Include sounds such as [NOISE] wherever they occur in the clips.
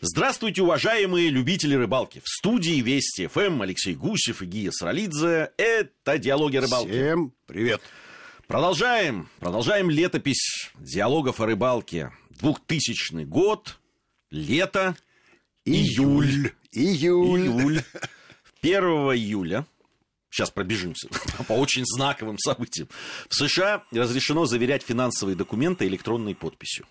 Здравствуйте, уважаемые любители рыбалки. В студии Вести ФМ Алексей Гусев и Гия Саралидзе. Это «Диалоги о рыбалке». Всем привет. Продолжаем. Продолжаем летопись диалогов о рыбалке. 2000 год, лето, июль. Июль. Июль. 1 июля Сейчас пробежимся [LAUGHS] по очень знаковым событиям. В США разрешено заверять финансовые документы электронной подписью.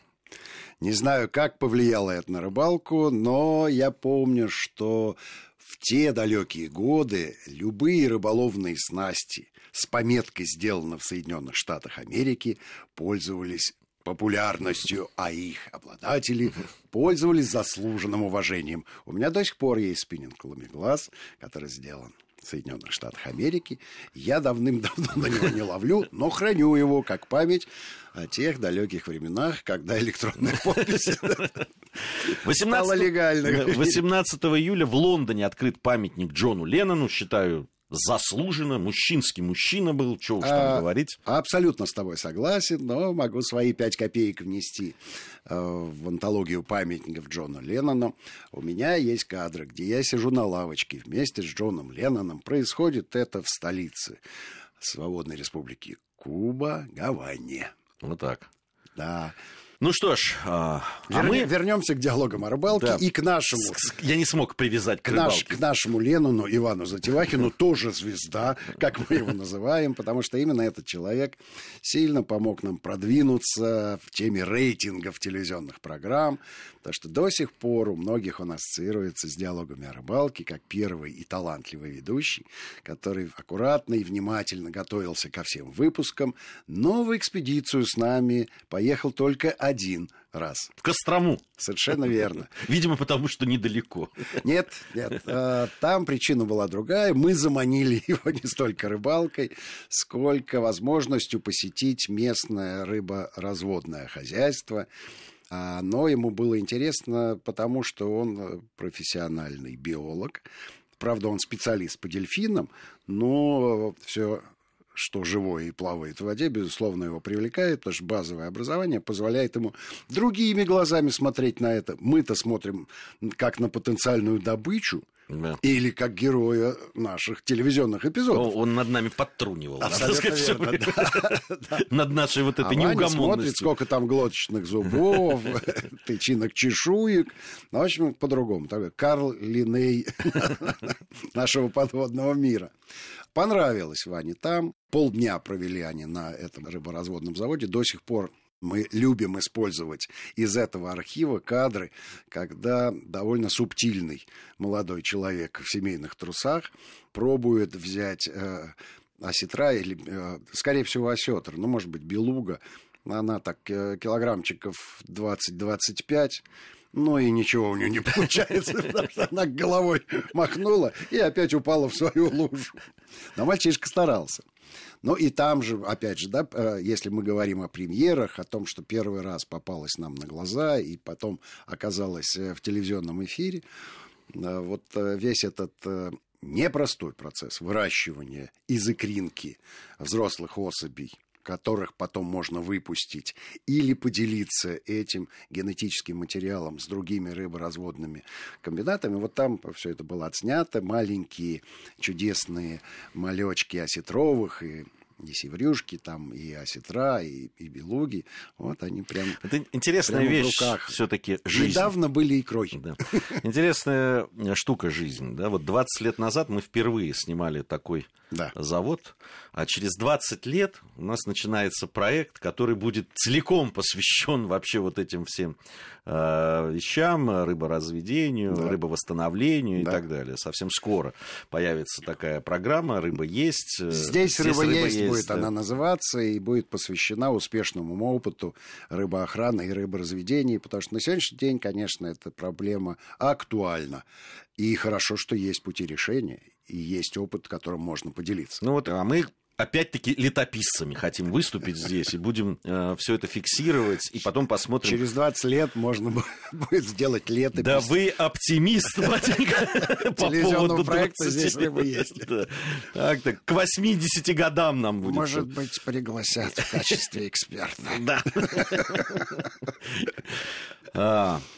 Не знаю, как повлияло это на рыбалку, но я помню, что в те далекие годы любые рыболовные снасти с пометкой «Сделано в Соединенных Штатах Америки» пользовались популярностью, а их обладатели пользовались заслуженным уважением. У меня до сих пор есть спиннинг глаз, который сделан Соединенных Штатах Америки. Я давным-давно на него не ловлю, но храню его как память о тех далеких временах, когда электронная подпись 18, стала легальной. 18 июля в Лондоне открыт памятник Джону Леннону, считаю, заслуженно, мужчинский мужчина был, что уж там А, говорить. Абсолютно с тобой согласен, но могу свои пять копеек внести э, в антологию памятников Джону Леннону. У меня есть кадры, где я сижу на лавочке вместе с Джоном Ленноном. Происходит это в столице Свободной Республики Куба, Гаване. Вот так. Да. Ну что ж, а, а Верне- мы... Вернемся к диалогам о рыбалке Да. и к нашему Я не смог привязать к к, наш- рыбалке. к нашему Ленону Ивану Затевахину [LAUGHS] тоже звезда, как мы его называем, потому что именно этот человек сильно помог нам продвинуться в теме рейтингов телевизионных программ, потому что до сих пор у многих он ассоциируется с диалогами о рыбалке как первый и талантливый ведущий, который аккуратно и внимательно готовился ко всем выпускам, но в экспедицию с нами поехал только один раз. В Кострому. Совершенно верно. [LAUGHS] Видимо, потому что недалеко. Нет, нет. э, Там причина была другая. Мы заманили [LAUGHS] его не столько рыбалкой, сколько возможностью посетить местное рыборазводное хозяйство. А Оно ему было интересно, потому что он э, профессиональный биолог. Правда, он специалист по дельфинам, но все что живое и плавает в воде, безусловно, его привлекает, потому что базовое образование позволяет ему другими глазами смотреть на это. Мы-то смотрим как на потенциальную добычу Да. или как героя наших телевизионных эпизодов. Он над нами подтрунивал, Абсолютно верно, время. [LAUGHS] Над нашей вот А этой смотрит, неугомонностью. сколько там глоточных зубов, [LAUGHS] тычинок чешуек. Ну, в общем, по-другому. Такой Карл Линей [LAUGHS] нашего подводного мира. Понравилось Ване там. Полдня провели они на этом рыборазводном заводе. До сих пор мы любим использовать из этого архива кадры, когда довольно субтильный молодой человек в семейных трусах пробует взять э, осетра или, э, скорее всего, осетр, ну, может быть, белуга. Она так э, килограммчиков 20-25, ну и ничего у нее не [LAUGHS] получается, потому что она головой махнула и опять упала в свою лужу. Но мальчишка старался. Ну и там же, опять же, да, э, если мы говорим о премьерах, о том, что первый раз попалась нам на глаза и потом оказалась э, в телевизионном эфире, э, вот весь этот непростой процесс выращивания из икринки взрослых особей, которых потом можно выпустить, или поделиться этим генетическим материалом с другими рыборазводными комбинатами. Вот там все это было отснято. Маленькие чудесные малечки осетровых и и севрюшки, там и осетра, и, и белуги. Вот они прям Это интересная Прямо в вещь все-таки жизнь. недавно были икрой. Да. Интересная штука жизнь. Да? Вот 20 лет назад мы впервые снимали такой Да. завод, а через 20 лет у нас начинается проект, который будет целиком посвящен вообще вот этим всем э, вещам, рыборазведению, Да. рыбовосстановлению Да. и так далее. Совсем скоро появится такая программа «Рыба есть». э, Здесь, рыба, есть, будет да. она называться и будет посвящена успешному опыту рыбоохраны и рыборазведения, потому что на сегодняшний день, конечно, эта проблема актуальна. И хорошо, что есть пути решения, есть опыт, которым можно поделиться. Ну вот, а мы опять-таки летописцами хотим выступить здесь и будем все это фиксировать, и потом посмотрим. Через 20 лет можно бу- [LAUGHS] будет сделать летопись. Да вы оптимист, батенька, [LAUGHS] по поводу проекта 20 здесь рыба есть. Да. Так, так, к 80 годам нам будет. Может быть, пригласят в качестве эксперта. Да. [LAUGHS]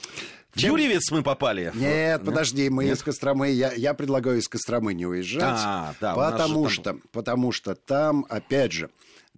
В Юрьевец мы попали? Нет, подожди, мы Нет? из Костромы. Я, я предлагаю из Костромы не уезжать. А, да, потому что, там... потому что там, опять же,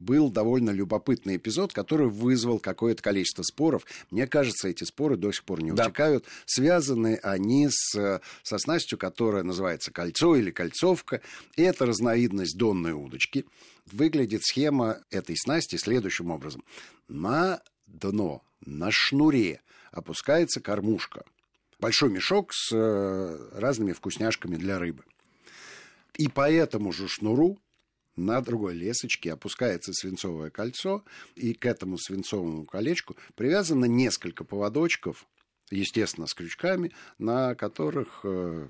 был довольно любопытный эпизод, который вызвал какое-то количество споров. Мне кажется, эти споры до сих пор не да. утекают. Связаны они с, со снастью, которая называется кольцо или кольцовка. И это разновидность донной удочки. Выглядит схема этой снасти следующим образом. На дно, на шнуре опускается кормушка. Большой мешок с э, разными вкусняшками для рыбы. И по этому же шнуру на другой лесочке опускается свинцовое кольцо, и к этому свинцовому колечку привязано несколько поводочков, естественно, с крючками, на которых э,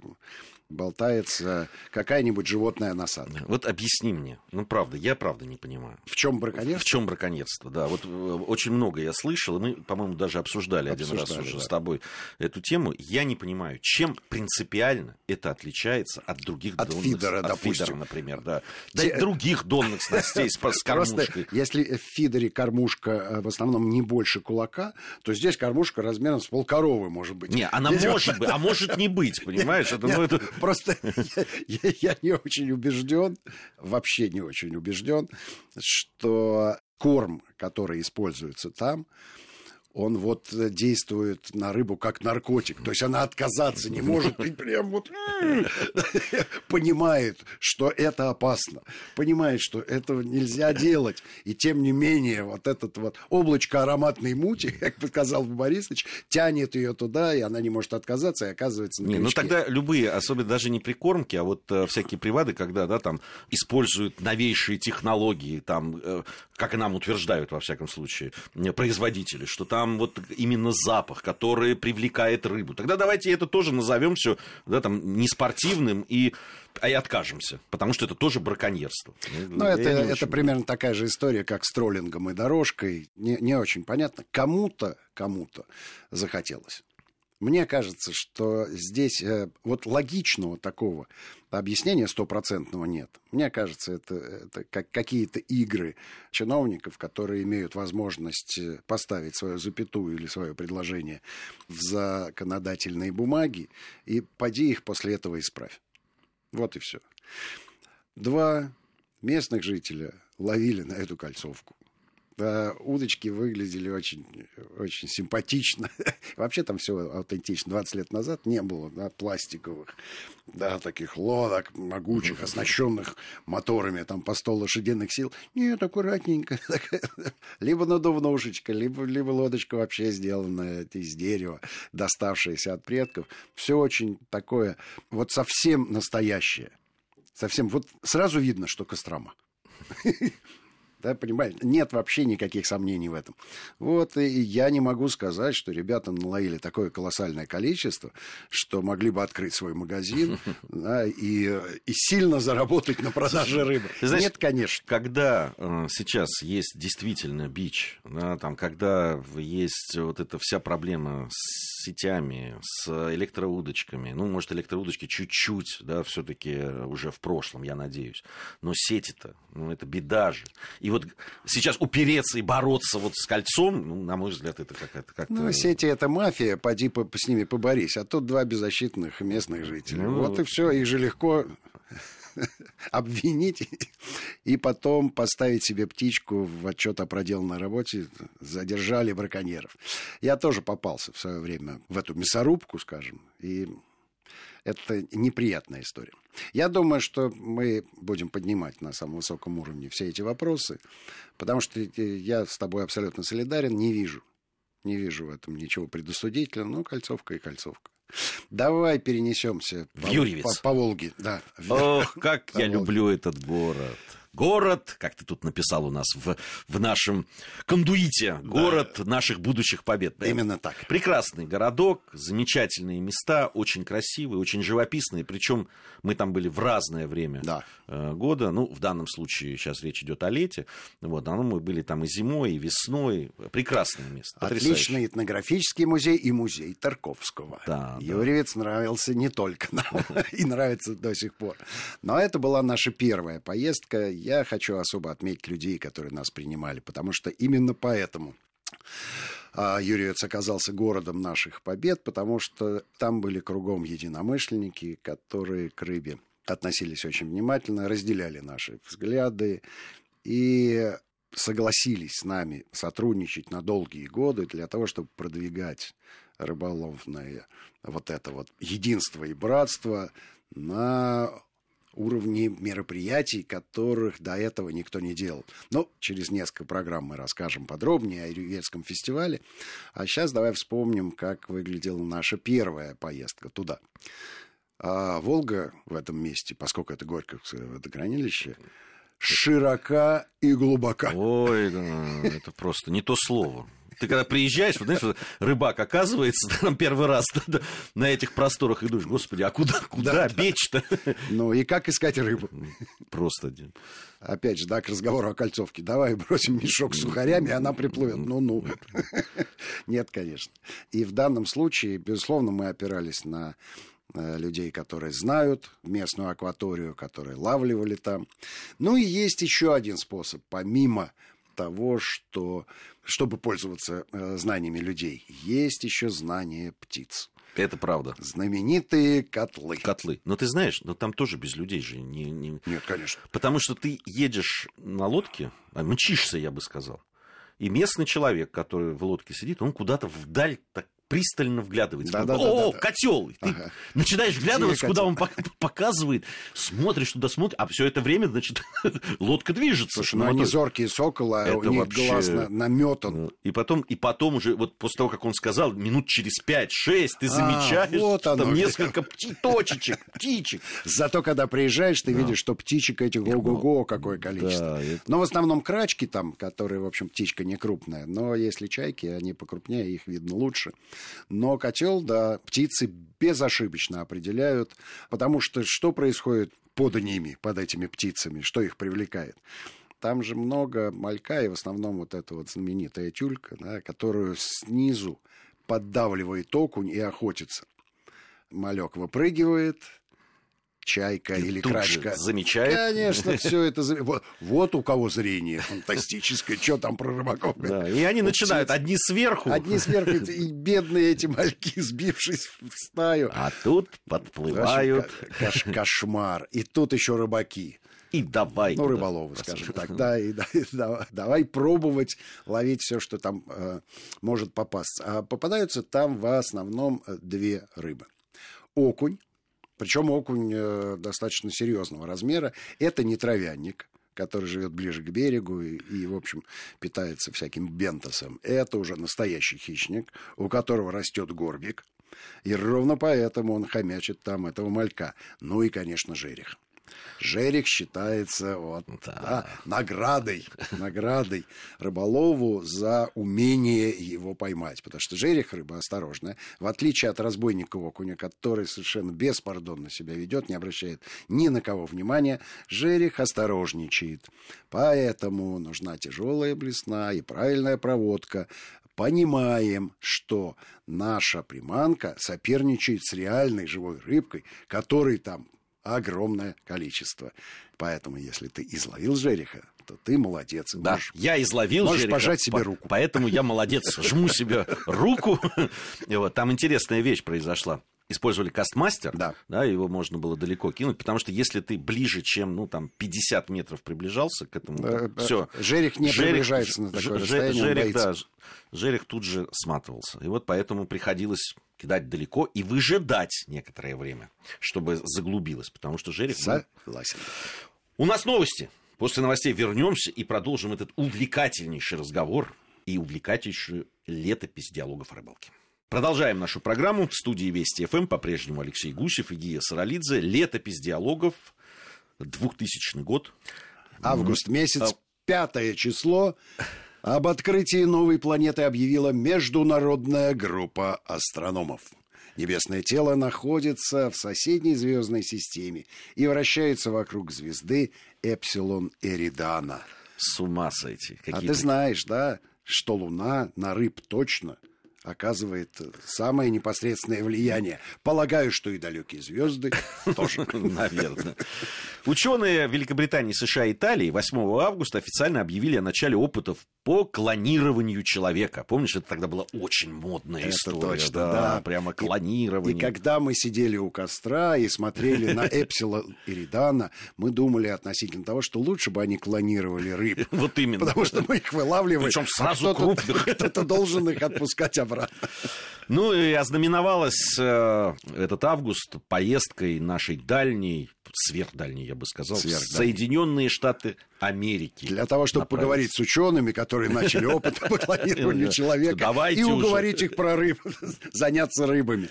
болтается какая-нибудь животная насадка. Вот объясни мне, ну правда, я правда не понимаю. В чем браконьерство? В чем браконьерство, да. Вот э, очень много я слышал, и мы, по-моему, даже обсуждали, обсуждали один раз уже да. с тобой эту тему. Я не понимаю, чем принципиально это отличается от других от донных... Фидера, от допустим. фидера, например, да. Да и других донных снастей с кормушкой. Просто если в фидере кормушка э, в основном не больше кулака, то здесь кормушка размером с полкоровы может быть. Не, она может быть, а может не быть, [LAUGHS] понимаешь? Это, ну, это Просто [LAUGHS] я, не очень убежден, вообще не очень убежден, что корм, который используется там, он вот действует на рыбу как наркотик. То есть она отказаться не может и прям вот [LAUGHS] понимает, что это опасно. Понимает, что этого нельзя делать. И тем не менее, вот этот вот облачко ароматной мути, [LAUGHS] как сказал Борисович, тянет ее туда, и она не может отказаться, и оказывается на не, Ну тогда любые, особенно даже не прикормки, а вот э, всякие привады, когда да, там используют новейшие технологии, там, э, как и нам утверждают, во всяком случае, производители, что там там вот именно запах, который привлекает рыбу. Тогда давайте это тоже назовем все да, там, неспортивным и а и откажемся, потому что это тоже браконьерство. Ну, это, это примерно такая же история, как с троллингом и дорожкой. Не, не очень понятно. Кому-то, кому-то захотелось. Мне кажется, что здесь э, вот логичного такого объяснения стопроцентного нет. Мне кажется, это, это как какие-то игры чиновников, которые имеют возможность э, поставить свою запятую или свое предложение в законодательные бумаги, и поди их после этого исправь. Вот и все. Два местных жителя ловили на эту кольцовку. Да, удочки выглядели очень, очень симпатично. [LAUGHS] Вообще там все аутентично. 20 лет назад не было да, пластиковых, да, таких лодок могучих, оснащенных моторами там по 100 лошадиных сил. Нет, аккуратненько. [LAUGHS] либо надувнушечка, либо, либо лодочка вообще сделанная из дерева, доставшаяся от предков. Все очень такое, вот совсем настоящее. Совсем, вот сразу видно, что Кострома. [LAUGHS] Да, понимаете? Нет вообще никаких сомнений в этом. Вот, и я не могу сказать, что ребята наловили такое колоссальное количество, что могли бы открыть свой магазин [LAUGHS] да, и, и сильно заработать на продаже рыбы. Знаешь, Нет, конечно. Когда э, сейчас есть действительно бич, да, там, когда есть вот эта вся проблема с сетями, с электроудочками, ну, может, электроудочки чуть-чуть, да, все-таки уже в прошлом, я надеюсь, но сети-то, ну, это беда же. И вот сейчас упереться и бороться вот с кольцом, ну, на мой взгляд, это как-то... Как ну, сети это мафия, поди по, с ними поборись. А тут два беззащитных местных жителя. Ну, вот и все, их же легко [LAUGHS] обвинить и потом поставить себе птичку в отчет о проделанной работе. Задержали браконьеров. Я тоже попался в свое время в эту мясорубку, скажем, и это неприятная история. Я думаю, что мы будем поднимать на самом высоком уровне все эти вопросы, потому что я с тобой абсолютно солидарен, не вижу, не вижу в этом ничего предосудительного, ну, кольцовка и кольцовка. Давай перенесемся в Юрьевец. По, по Волге. Да. Ох, как я люблю этот город город, как ты тут написал у нас в, в нашем кондуите, город да. наших будущих побед. Именно так. Прекрасный городок, замечательные места, очень красивые, очень живописные, причем мы там были в разное время да. Э, года, ну, в данном случае сейчас речь идет о лете, вот, но мы были там и зимой, и весной, прекрасное место. Отличный этнографический музей и музей Тарковского. Да, Юрьевец да. нравился не только нам, [LAUGHS] и нравится до сих пор. Но это была наша первая поездка, я хочу особо отметить людей, которые нас принимали, потому что именно поэтому А Юрьевец оказался городом наших побед, потому что там были кругом единомышленники, которые к рыбе относились очень внимательно, разделяли наши взгляды и согласились с нами сотрудничать на долгие годы для того, чтобы продвигать рыболовное вот это вот единство и братство на уровне мероприятий, которых до этого никто не делал. Но через несколько программ мы расскажем подробнее о Юрьевском фестивале. А сейчас давай вспомним, как выглядела наша первая поездка туда. А Волга в этом месте, поскольку это Горьковское водохранилище, широка и глубока. Ой, это просто не то слово. Ты когда приезжаешь, вот, знаешь, рыбак оказывается [LAUGHS] там первый раз на этих просторах и думаешь, господи, а куда, куда да, бечь-то? [LAUGHS] Ну и как искать рыбу? Просто. Опять же, да, к разговору о кольцовке. Давай бросим мешок с сухарями, и она приплывет. Ну-ну. [LAUGHS] Нет, конечно. И в данном случае, безусловно, мы опирались на э, людей, которые знают местную акваторию, которые лавливали там. Ну и есть еще один способ, помимо того, что, чтобы пользоваться э, знаниями людей, есть еще знания птиц. Это правда. Знаменитые котлы. Котлы. Но ты знаешь, но там тоже без людей же не... не... Нет, конечно. Потому что ты едешь на лодке, а мчишься, я бы сказал. И местный человек, который в лодке сидит, он куда-то вдаль так пристально вглядывается. Да, да, О, да, да, котел! Ты ага. начинаешь вглядываться, куда он показывает, смотришь туда, смотришь, а все это время, значит, [LAUGHS] лодка движется. Слушай, ну они зоркие сокола, это у них вообще... глаз наметан. Ну, и потом, и потом уже, вот после того, как он сказал, минут через 5-6 ты а, замечаешь, вот оно, там несколько пти точечек, птичек. Зато, когда приезжаешь, ты видишь, что птичек этих ого-го какое количество. Но в основном крачки там, которые, в общем, птичка не крупная. Но если чайки, они покрупнее, их видно лучше. Но котел, да, птицы безошибочно определяют, потому что что происходит под ними, под этими птицами, что их привлекает? Там же много малька, и в основном вот эта вот знаменитая тюлька, да, которую снизу поддавливает окунь и охотится. Малек выпрыгивает, чайка и или крачка. замечает. Конечно, все [LAUGHS] это... Вот, вот у кого зрение фантастическое, что там про рыбаков. Да, и они начинают одни сверху. Одни сверху, [LAUGHS] и бедные эти мальки, сбившись в стаю. А тут подплывают. Кош, кошмар. И тут еще рыбаки. И давай. Ну, рыболовы, скажем так. Да, и, да, и давай, давай пробовать ловить все, что там э, может попасться. А попадаются там в основном э, две рыбы. Окунь причем окунь э, достаточно серьезного размера. Это не травянник, который живет ближе к берегу и, и, в общем, питается всяким бентосом. Это уже настоящий хищник, у которого растет горбик. И ровно поэтому он хомячит там этого малька. Ну и, конечно, жерех. Жерех считается вот, да. Да, наградой, [LAUGHS] наградой рыболову за умение его поймать. Потому что жерех рыба осторожная. В отличие от разбойника окуня, который совершенно беспардонно себя ведет, не обращает ни на кого внимания, жерех осторожничает. Поэтому нужна тяжелая блесна и правильная проводка понимаем, что наша приманка соперничает с реальной живой рыбкой, которой там огромное количество. Поэтому, если ты изловил жереха, то ты молодец. Да, можешь, я изловил можешь жереха. пожать себе руку. Поэтому я молодец, [LAUGHS] жму себе руку. Вот там интересная вещь произошла использовали кастмастер, да. да, его можно было далеко кинуть, потому что если ты ближе, чем, ну, там, 50 метров приближался к этому, да, все. Жерех не жерех, приближается на такое ж, расстояние, жерех, да, жерех тут же сматывался. И вот поэтому приходилось кидать далеко и выжидать некоторое время, чтобы заглубилось, потому что жерех... Согласен. У нас новости. После новостей вернемся и продолжим этот увлекательнейший разговор и увлекательнейшую летопись диалогов о рыбалке. Продолжаем нашу программу. В студии Вести ФМ по-прежнему Алексей Гусев и Гия Саралидзе. Летопись диалогов, 2000 год. Август месяц, пятое число. Об открытии новой планеты объявила международная группа астрономов. Небесное тело находится в соседней звездной системе и вращается вокруг звезды Эпсилон Эридана. С ума сойти. А ты знаешь, да, что Луна на рыб точно – оказывает самое непосредственное влияние. Полагаю, что и далекие звезды [LAUGHS] тоже. Наверное. Ученые Великобритании, США и Италии 8 августа официально объявили о начале опытов по клонированию человека. Помнишь, это тогда была очень модная Это история. точно, да, да. Прямо И- клонирование. И когда мы сидели у костра и смотрели на [LAUGHS] Эпсила Иридана, мы думали относительно того, что лучше бы они клонировали рыб. [LAUGHS] Вот именно. Потому что мы их вылавливаем. Причем а сразу крупных. [LAUGHS] Кто-то должен их отпускать обратно. Ну и ознаменовалась э, этот август поездкой нашей дальней, сверхдальней, я бы сказал. Соединенные Штаты Америки. Для того, чтобы Направились. поговорить с учеными, которые начали опыт [LAUGHS] по клонированию человека, и уговорить их про рыб, [LAUGHS] заняться рыбами.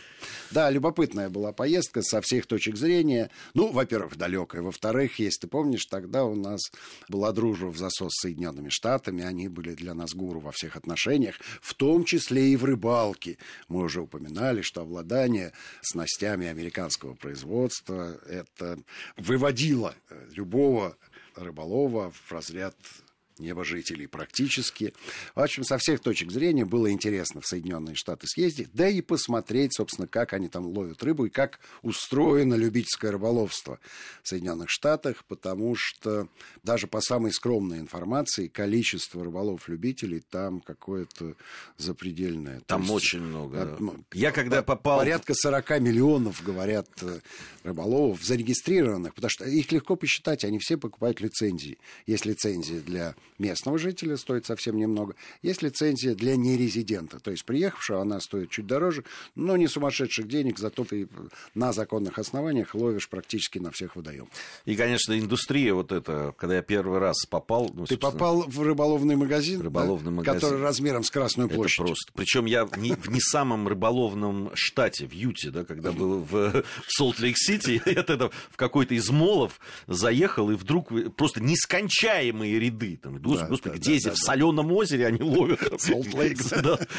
Да, любопытная была поездка со всех точек зрения. Ну, во-первых, далекая. Во-вторых, если ты помнишь, тогда у нас была дружба в засос с Соединенными Штатами. Они были для нас гуру во всех отношениях, в том числе и в рыбалке. Мы уже упоминали, что обладание снастями американского производства это выводило э, любого рыболова в разряд небожителей практически. В общем, со всех точек зрения было интересно в Соединенные Штаты съездить, да и посмотреть, собственно, как они там ловят рыбу и как устроено любительское рыболовство в Соединенных Штатах, потому что даже по самой скромной информации количество рыболов-любителей там какое-то запредельное. Там есть, очень много. э, да. ну, Я когда попал... Порядка 40 миллионов, говорят, э, рыболовов зарегистрированных, потому что их легко посчитать, они все покупают лицензии. Есть лицензия для местного жителя, стоит совсем немного. Есть лицензия для нерезидента, то есть приехавшего, она стоит чуть дороже, но не сумасшедших денег, зато ты на законных основаниях ловишь практически на всех водоемах. И, конечно, индустрия вот эта, когда я первый раз попал... ну, Ты попал в рыболовный магазин, Рыболовный да, магазин. который размером с Красную Это площадь. просто. Причем я в не, в не самом рыболовном штате, в Юте, да, когда был в, в Солт-Лейк-Сити, [LAUGHS] я тогда в какой-то из молов заехал, и вдруг просто нескончаемые ряды. Там, Да, господи, да, где да, здесь да, в да. соленом озере они ловят? [LAUGHS]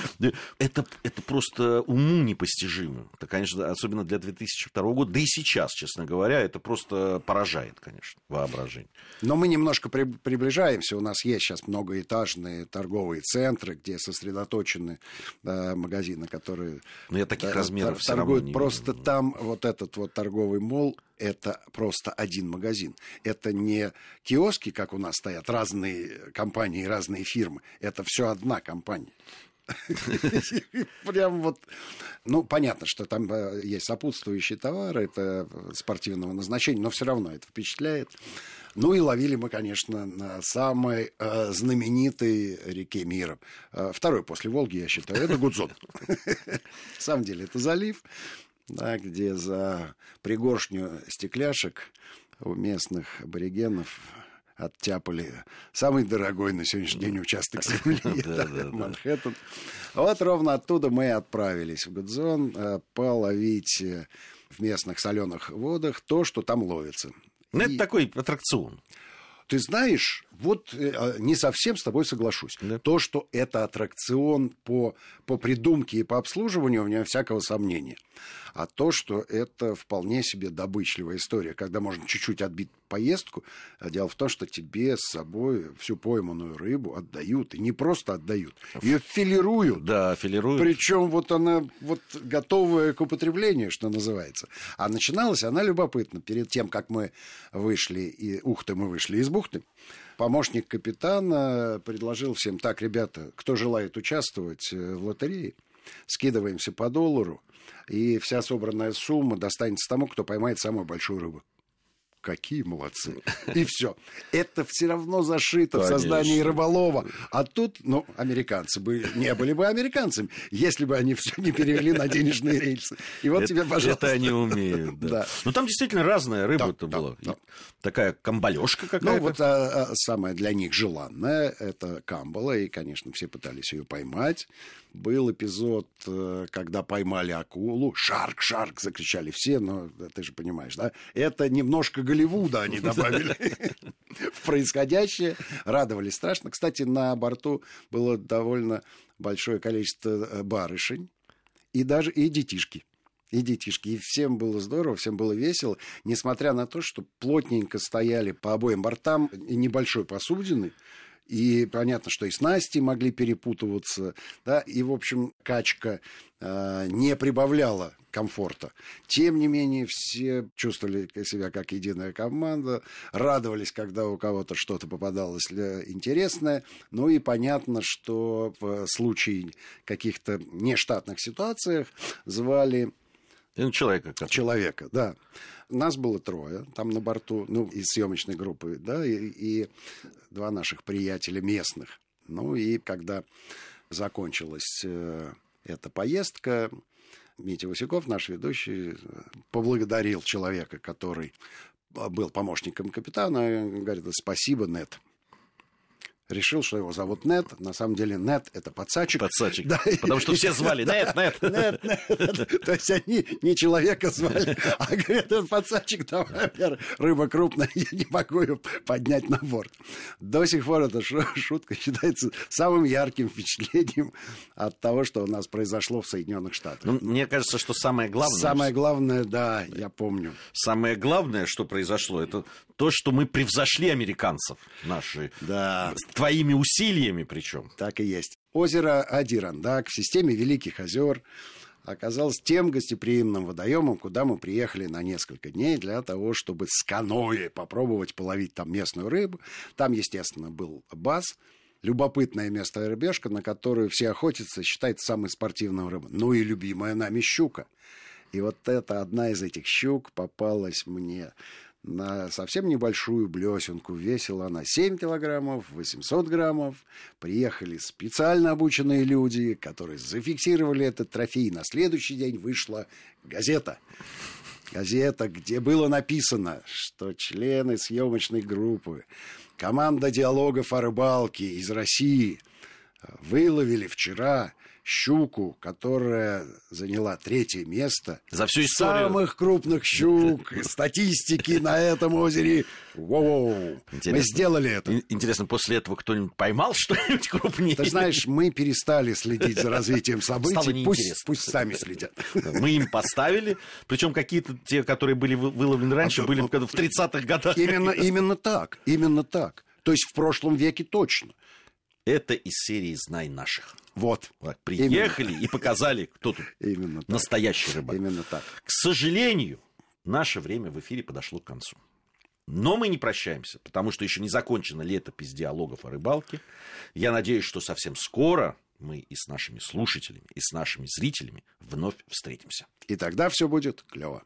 Это, это просто уму непостижимо. Это, конечно, особенно для 2002 года, да и сейчас, честно говоря, это просто поражает, конечно, воображение. Но мы немножко при- приближаемся. У нас есть сейчас многоэтажные торговые центры, где сосредоточены э, магазины, которые Но я таких размеров тор- все равно торгуют. не просто вижу. там вот этот вот торговый мол это просто один магазин. Это не киоски, как у нас стоят разные компании, разные фирмы. Это все одна компания. [LAUGHS] Прям вот, ну, понятно, что там э, есть сопутствующие товары, это спортивного назначения, но все равно это впечатляет. Ну и ловили мы, конечно, на самой э, знаменитой реке мира. Э, второй после Волги, я считаю, это Гудзон. [LAUGHS] На самом деле это залив, да, где за пригоршню стекляшек у местных аборигенов оттяпали самый дорогой на сегодняшний день участок земли. [LAUGHS] Манхэттен. Вот ровно оттуда мы и отправились в Гудзон э, половить э, в местных соленых водах то, что там ловится. Ну, это такой аттракцион. ты знаешь, вот э, не совсем с тобой соглашусь. Да. То, что это аттракцион по, по придумке и по обслуживанию, у меня всякого сомнения. А то, что это вполне себе добычливая история, когда можно чуть-чуть отбить поездку, а дело в том, что тебе с собой всю пойманную рыбу отдают. И не просто отдают, ее филируют. Да, филируют. Причем вот она вот готовая к употреблению, что называется. А начиналась она любопытно. Перед тем, как мы вышли, и ухты мы вышли из бухты, помощник капитана предложил всем, так, ребята, кто желает участвовать э, в лотерее, скидываемся по доллару, и вся собранная сумма достанется тому, кто поймает самую большую рыбу. Какие молодцы. [LAUGHS] И все. Это все равно зашито в сознании Конечно. рыболова. А тут, ну, американцы бы не были бы американцами, если бы они все не перевели на денежные рельсы. И вот это, тебе, пожалуйста. это они умеют, да. [LAUGHS] Да. Ну, там действительно разная рыба-то Да, да, была. да. Такая камбалешка какая-то. Ну, вот а, а, самое для них желанное – это камбала, и, конечно, все пытались ее поймать. Был эпизод, э, когда поймали акулу. «Шарк, шарк!» – закричали все, но ты же понимаешь, да? Это немножко Голливуда они добавили [LAUGHS] в происходящее. Радовались страшно. Кстати, на борту было довольно большое количество э, барышень и даже и детишки. И детишки. И всем было здорово, всем было весело, несмотря на то, что плотненько стояли по обоим бортам небольшой посудины, И понятно, что и снасти могли перепутываться, да, и, в общем, качка э, не прибавляла комфорта. Тем не менее, все чувствовали себя как единая команда, радовались, когда у кого-то что-то попадалось интересное. Ну и понятно, что в случае каких-то нештатных ситуациях звали ну, человека. Человека, да. Нас было трое там на борту, ну, из съемочной группы, да, и, и два наших приятеля местных. Ну, и когда закончилась э, эта поездка, Митя Васюков, наш ведущий, поблагодарил человека, который был помощником капитана, говорит, спасибо, Нет решил, что его зовут Нет. На самом деле Нет — это подсачик. Подсачик. Да. Потому что все звали Нет, Нет. Нет, Нет. То есть они не человека звали, а говорят, этот подсачик, там, рыба крупная, я не могу ее поднять на борт. До сих пор эта шутка считается самым ярким впечатлением от того, что у нас произошло в Соединенных Штатах. Ну, мне кажется, что самое главное... Самое главное, да, я помню. Самое главное, что произошло, это то, что мы превзошли американцев наши. Да твоими усилиями причем. Так и есть. Озеро Адирандак в системе Великих озер оказалось тем гостеприимным водоемом, куда мы приехали на несколько дней для того, чтобы с каноэ попробовать половить там местную рыбу. Там, естественно, был баз, любопытное место рыбешка, на которую все охотятся, считается самой спортивной рыбой. Ну и любимая нами щука. И вот это одна из этих щук попалась мне на совсем небольшую блесенку. Весила она 7 килограммов, 800 граммов. Приехали специально обученные люди, которые зафиксировали этот трофей. На следующий день вышла газета. Газета, где было написано, что члены съемочной группы, команда диалогов о рыбалке из России выловили вчера щуку, которая заняла третье место. За всю историю. Самых крупных щук, [LAUGHS] статистики на этом озере. Воу, мы сделали это. Интересно, после этого кто-нибудь поймал [LAUGHS] что-нибудь крупнее? Ты знаешь, мы перестали следить за развитием событий. Пусть, пусть сами следят. Мы им поставили, причем какие-то те, которые были выловлены раньше, а, были в 30-х годах. Именно, именно так, именно так. То есть в прошлом веке точно. Это из серии «Знай наших». Вот. вот приехали Именно. и показали, кто тут Именно настоящий так. рыбак. Именно так. К сожалению, наше время в эфире подошло к концу. Но мы не прощаемся, потому что еще не закончена летопись диалогов о рыбалке. Я надеюсь, что совсем скоро мы и с нашими слушателями, и с нашими зрителями вновь встретимся. И тогда все будет клево.